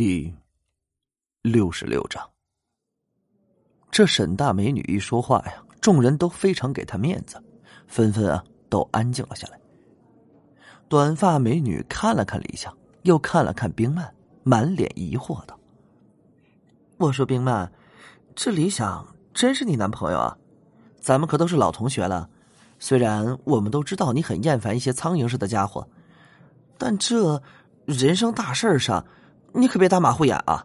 第六十六章，这沈大美女一说话呀，众人都非常给她面子，纷纷啊都安静了下来。短发美女看了看李想，又看了看冰曼，满脸疑惑道：“我说冰曼，这李想真是你男朋友啊？咱们可都是老同学了。虽然我们都知道你很厌烦一些苍蝇似的家伙，但这人生大事上……”你可别打马虎眼啊！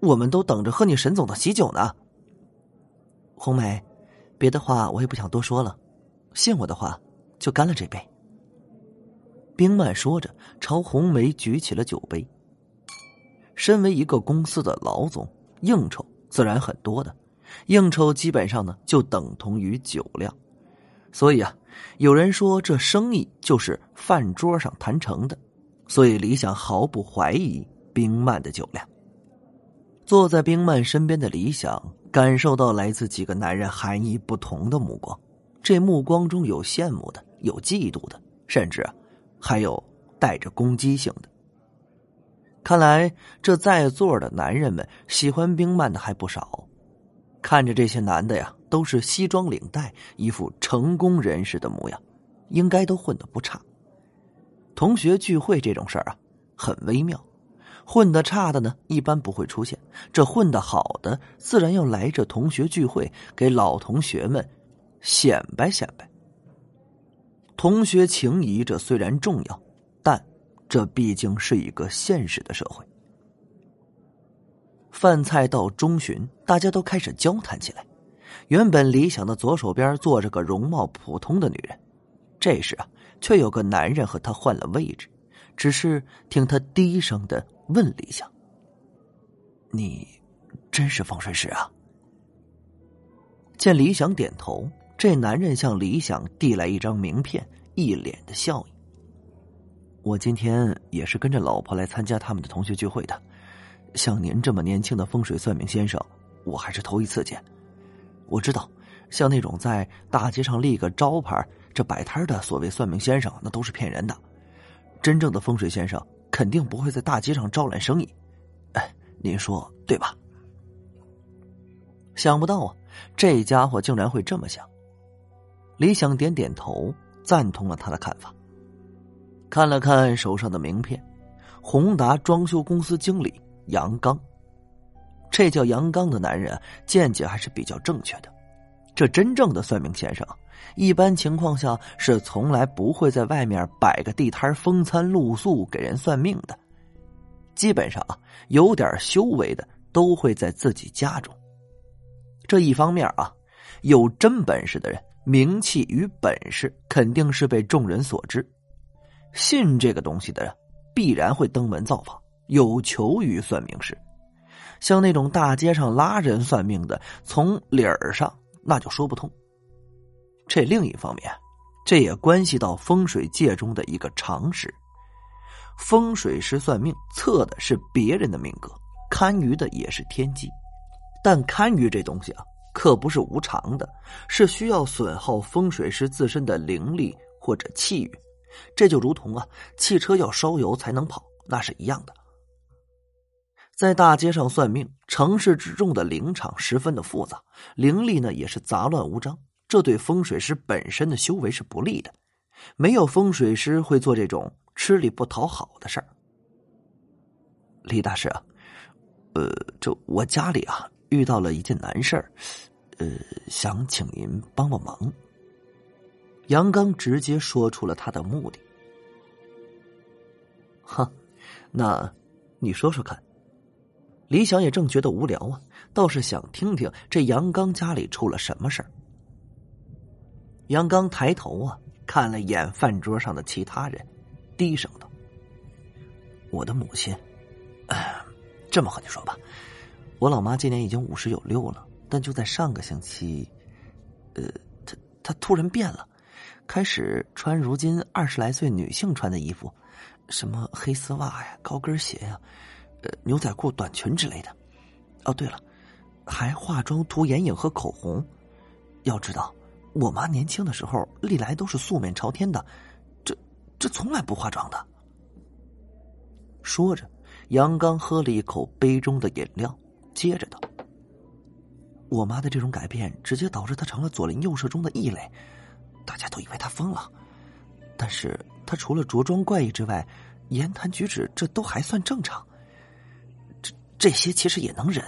我们都等着喝你沈总的喜酒呢。红梅，别的话我也不想多说了，信我的话，就干了这杯。冰曼说着，朝红梅举起了酒杯。身为一个公司的老总，应酬自然很多的，应酬基本上呢就等同于酒量，所以啊，有人说这生意就是饭桌上谈成的，所以李想毫不怀疑。冰曼的酒量。坐在冰曼身边的李想感受到来自几个男人含义不同的目光，这目光中有羡慕的，有嫉妒的，甚至还有带着攻击性的。看来这在座的男人们喜欢冰曼的还不少。看着这些男的呀，都是西装领带，一副成功人士的模样，应该都混得不差。同学聚会这种事儿啊，很微妙。混的差的呢，一般不会出现；这混的好的，自然要来这同学聚会，给老同学们显摆显摆。同学情谊这虽然重要，但这毕竟是一个现实的社会。饭菜到中旬，大家都开始交谈起来。原本李想的左手边坐着个容貌普通的女人，这时啊，却有个男人和她换了位置。只是听他低声的问李想：“你真是风水师啊？”见李想点头，这男人向李想递来一张名片，一脸的笑意。我今天也是跟着老婆来参加他们的同学聚会的。像您这么年轻的风水算命先生，我还是头一次见。我知道，像那种在大街上立个招牌、这摆摊的所谓算命先生，那都是骗人的。真正的风水先生肯定不会在大街上招揽生意，哎，您说对吧？想不到啊，这家伙竟然会这么想。李想点点头，赞同了他的看法。看了看手上的名片，宏达装修公司经理杨刚，这叫杨刚的男人见解还是比较正确的。这真正的算命先生。一般情况下是从来不会在外面摆个地摊风餐露宿给人算命的，基本上啊，有点修为的都会在自己家中。这一方面啊，有真本事的人，名气与本事肯定是被众人所知，信这个东西的人必然会登门造访，有求于算命师。像那种大街上拉人算命的，从理儿上那就说不通。这另一方面，这也关系到风水界中的一个常识：风水师算命测的是别人的命格，堪舆的也是天机。但堪舆这东西啊，可不是无常的，是需要损耗风水师自身的灵力或者气运。这就如同啊，汽车要烧油才能跑，那是一样的。在大街上算命，城市之中的灵场十分的复杂，灵力呢也是杂乱无章。这对风水师本身的修为是不利的，没有风水师会做这种吃力不讨好的事儿。李大师啊，呃，这我家里啊遇到了一件难事儿，呃，想请您帮帮忙。杨刚直接说出了他的目的。哈，那你说说看。李想也正觉得无聊啊，倒是想听听这杨刚家里出了什么事儿。杨刚抬头啊，看了眼饭桌上的其他人，低声道：“我的母亲，这么和你说吧，我老妈今年已经五十有六了，但就在上个星期，呃，她她突然变了，开始穿如今二十来岁女性穿的衣服，什么黑丝袜呀、高跟鞋呀、呃牛仔裤、短裙之类的。哦，对了，还化妆、涂眼影和口红。要知道。”我妈年轻的时候，历来都是素面朝天的，这这从来不化妆的。说着，杨刚喝了一口杯中的饮料，接着道：“我妈的这种改变，直接导致她成了左邻右舍中的异类，大家都以为她疯了。但是她除了着装怪异之外，言谈举止这都还算正常。这些其实也能忍，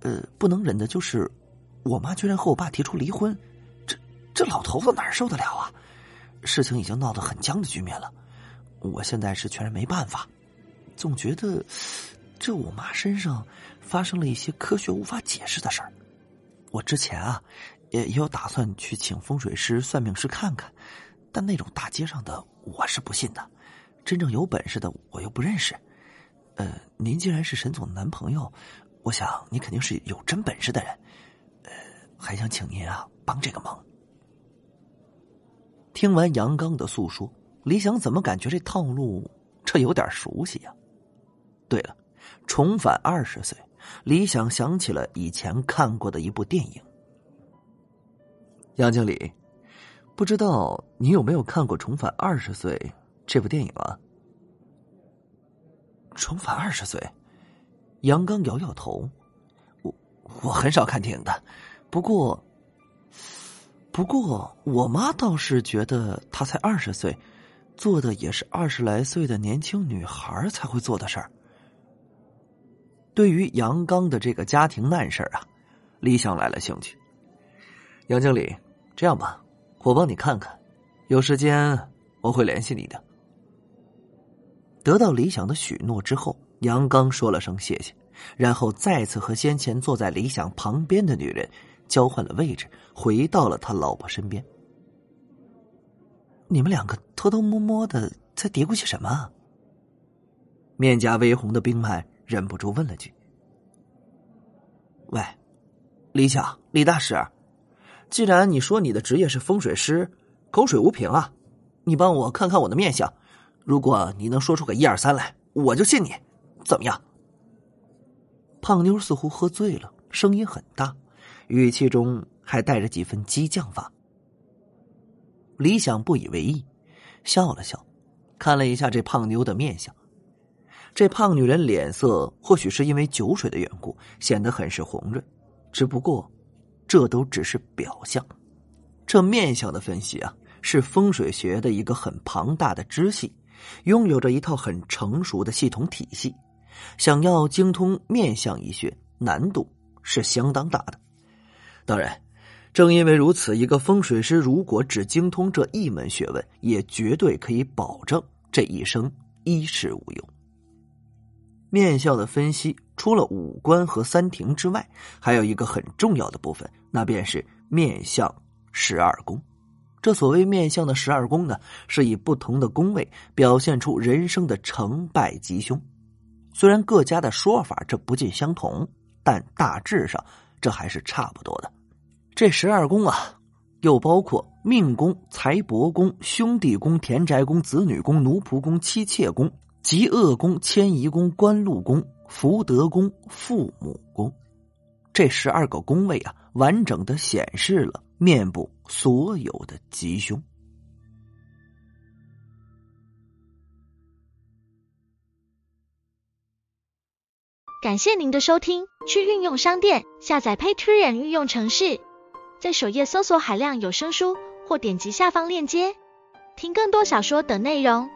呃，不能忍的就是我妈居然和我爸提出离婚，这这老头子哪受得了啊？事情已经闹得很僵的局面了。”我现在是全然没办法，总觉得这我妈身上发生了一些科学无法解释的事儿。我之前啊也也有打算去请风水师、算命师看看，但那种大街上的我是不信的，真正有本事的我又不认识。呃，您既然是沈总的男朋友，我想你肯定是有真本事的人，呃，还想请您啊帮这个忙。听完杨刚的诉说。李想怎么感觉这套路这有点熟悉呀？对了，重返二十岁，李想想起了以前看过的一部电影。杨经理，不知道你有没有看过《重返二十岁》这部电影啊？重返二十岁，杨刚摇摇头，我我很少看电影的，不过不过我妈倒是觉得她才二十岁。做的也是二十来岁的年轻女孩才会做的事儿。对于杨刚的这个家庭难事儿啊，李想来了兴趣。杨经理，这样吧，我帮你看看，有时间我会联系你的。得到李想的许诺之后，杨刚说了声谢谢，然后再次和先前坐在李想旁边的女人交换了位置，回到了他老婆身边。你们两个偷偷摸摸的在嘀咕些什么？面颊微红的冰曼忍不住问了句：“喂，李想，李大师，既然你说你的职业是风水师，口水无凭啊，你帮我看看我的面相，如果你能说出个一二三来，我就信你，怎么样？”胖妞似乎喝醉了，声音很大，语气中还带着几分激将法。李想不以为意，笑了笑，看了一下这胖妞的面相。这胖女人脸色或许是因为酒水的缘故，显得很是红润。只不过，这都只是表象。这面相的分析啊，是风水学的一个很庞大的支系，拥有着一套很成熟的系统体系。想要精通面相医学，难度是相当大的。当然。正因为如此，一个风水师如果只精通这一门学问，也绝对可以保证这一生衣食无忧。面相的分析，除了五官和三庭之外，还有一个很重要的部分，那便是面相十二宫。这所谓面相的十二宫呢，是以不同的宫位表现出人生的成败吉凶。虽然各家的说法这不尽相同，但大致上这还是差不多的。这十二宫啊，又包括命宫、财帛宫、兄弟宫、田宅宫、子女宫、奴仆宫、妻妾宫、极恶宫、迁移宫、官禄宫、福德宫、父母宫。这十二个宫位啊，完整的显示了面部所有的吉凶。感谢您的收听，去运用商店下载 Patreon 运用城市。在首页搜索海量有声书，或点击下方链接听更多小说等内容。